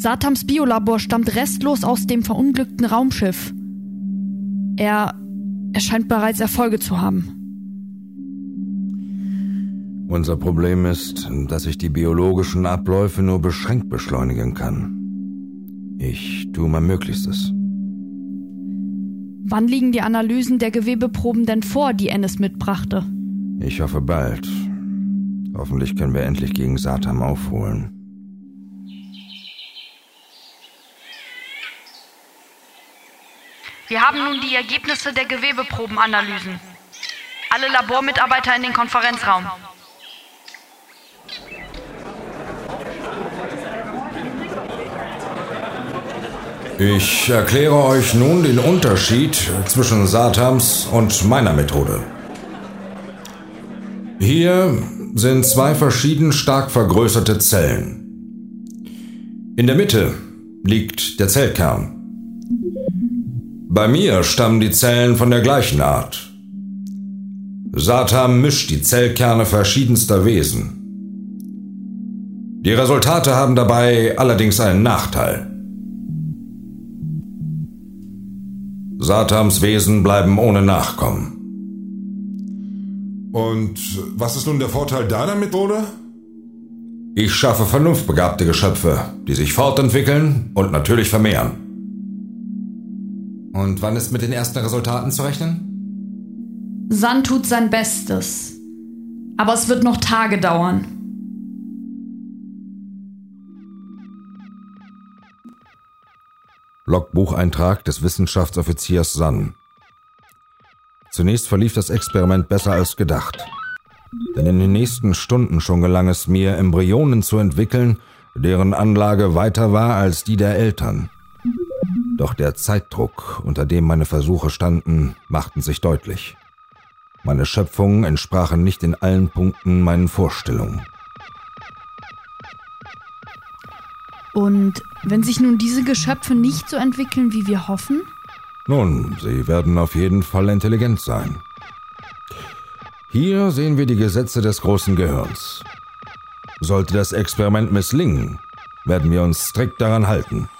Satams Biolabor stammt restlos aus dem verunglückten Raumschiff. Er, er scheint bereits Erfolge zu haben. Unser Problem ist, dass ich die biologischen Abläufe nur beschränkt beschleunigen kann. Ich tue mein Möglichstes. Wann liegen die Analysen der Gewebeproben denn vor, die Ennis mitbrachte? Ich hoffe bald. Hoffentlich können wir endlich gegen Satam aufholen. Wir haben nun die Ergebnisse der Gewebeprobenanalysen. Alle Labormitarbeiter in den Konferenzraum. Ich erkläre euch nun den Unterschied zwischen Satams und meiner Methode. Hier sind zwei verschieden stark vergrößerte Zellen. In der Mitte liegt der Zellkern. Bei mir stammen die Zellen von der gleichen Art. Satam mischt die Zellkerne verschiedenster Wesen. Die Resultate haben dabei allerdings einen Nachteil. Satams Wesen bleiben ohne Nachkommen. Und was ist nun der Vorteil deiner Methode? Ich schaffe vernunftbegabte Geschöpfe, die sich fortentwickeln und natürlich vermehren. Und wann ist mit den ersten Resultaten zu rechnen? San tut sein Bestes. Aber es wird noch Tage dauern. Logbucheintrag des Wissenschaftsoffiziers San. Zunächst verlief das Experiment besser als gedacht. Denn in den nächsten Stunden schon gelang es mir, Embryonen zu entwickeln, deren Anlage weiter war als die der Eltern. Doch der Zeitdruck, unter dem meine Versuche standen, machten sich deutlich. Meine Schöpfungen entsprachen nicht in allen Punkten meinen Vorstellungen. Und wenn sich nun diese Geschöpfe nicht so entwickeln, wie wir hoffen? Nun, sie werden auf jeden Fall intelligent sein. Hier sehen wir die Gesetze des großen Gehirns. Sollte das Experiment misslingen, werden wir uns strikt daran halten.